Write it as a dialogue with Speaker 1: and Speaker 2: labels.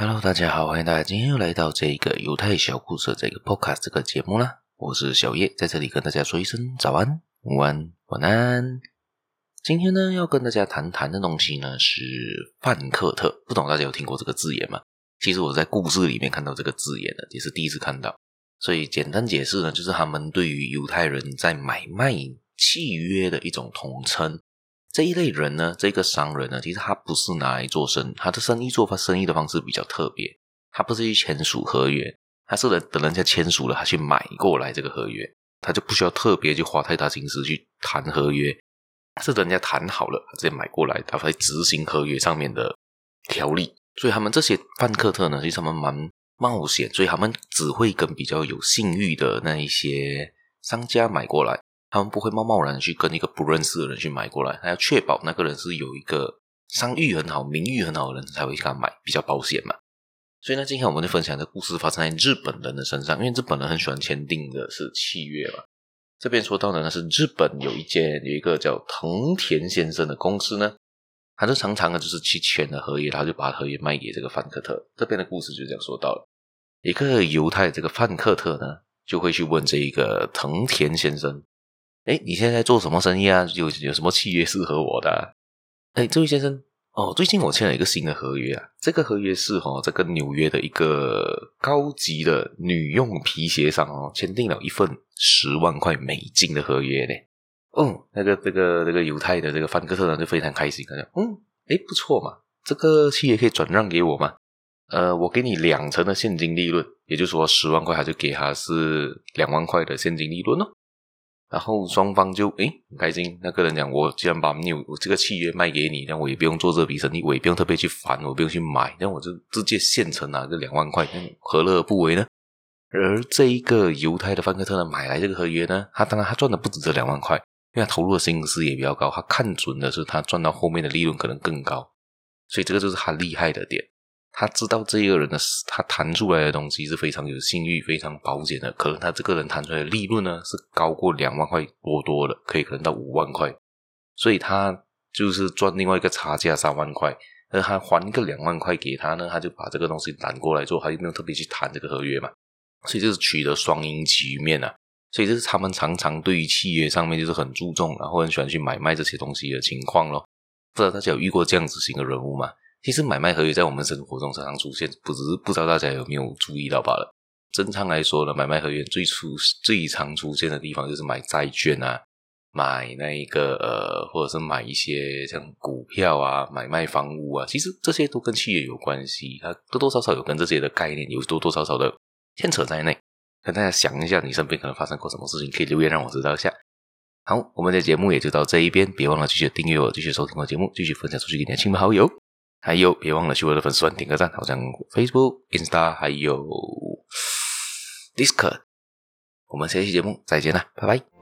Speaker 1: Hello，大家好，欢迎大家今天又来到这个犹太小故事这个 Podcast 这个节目啦。我是小叶，在这里跟大家说一声早安、午安、晚安。今天呢，要跟大家谈谈的东西呢是范克特，不懂大家有听过这个字眼吗？其实我在故事里面看到这个字眼的，也是第一次看到。所以简单解释呢，就是他们对于犹太人在买卖契约的一种统称。这一类人呢，这个商人呢，其实他不是拿来做生意，他的生意做法生意的方式比较特别。他不是去签署合约，他是等人家签署了，他去买过来这个合约，他就不需要特别去花太大心思去谈合约，是人家谈好了，直接买过来，他会执行合约上面的条例。所以他们这些范克特呢，其实他们蛮冒险，所以他们只会跟比较有信誉的那一些商家买过来。他们不会贸贸然去跟一个不认识的人去买过来，他要确保那个人是有一个商誉很好、名誉很好的人才会去给他买，比较保险嘛。所以呢，今天我们就分享的故事发生在日本人的身上，因为日本人很喜欢签订的是契约嘛。这边说到的呢是日本有一间有一个叫藤田先生的公司呢，他就常常的就是去签了合约，他就把合约卖给这个范克特。这边的故事就这样说到了，一个犹太这个范克特呢就会去问这一个藤田先生。哎，你现在在做什么生意啊？有有什么契约适合我的啊？哎，这位先生，哦，最近我签了一个新的合约啊。这个合约是哦，这个纽约的一个高级的女用皮鞋商哦，签订了一份十万块美金的合约呢。嗯，那个这个这个犹太的这个范克特呢就非常开心，他讲，嗯，哎，不错嘛，这个契约可以转让给我吗？呃，我给你两成的现金利润，也就是说十万块，他就给他是两万块的现金利润哦。然后双方就诶很开心。那个人讲：“我既然把你有这个契约卖给你，那我也不用做这笔生意，我也不用特别去烦，我不用去买，那我就直接现成拿个两万块，何乐而不为呢？”而这一个犹太的范克特呢，买来这个合约呢，他当然他赚的不止这两万块，因为他投入的心思也比较高，他看准的是他赚到后面的利润可能更高，所以这个就是他厉害的点。他知道这个人的，他谈出来的东西是非常有信誉、非常保险的。可能他这个人谈出来的利润呢，是高过两万块多多的，可以可能到五万块。所以他就是赚另外一个差价三万块，而他还一个两万块给他呢，他就把这个东西揽过来做，他就没有特别去谈这个合约嘛。所以就是取得双赢局面啊。所以这是他们常常对于契约上面就是很注重，然后很喜欢去买卖这些东西的情况咯。不知道大家有遇过这样子型的人物吗？其实买卖合约在我们生活中常常出现，不只是不知道大家有没有注意到罢了。正常来说呢，买卖合约最初最常出现的地方就是买债券啊，买那一个呃，或者是买一些像股票啊，买卖房屋啊，其实这些都跟契约有关系，它多多少少有跟这些的概念有多多少少的牵扯在内。跟大家想一下，你身边可能发生过什么事情，可以留言让我知道一下。好，我们的节目也就到这一边，别忘了继续订阅我，继续收听我的节目，继续分享出去给你的亲朋好友。还有，别忘了去我的粉丝团点个赞，好像 Facebook、Insta 还有 Discord。我们下期节目再见啦，拜拜。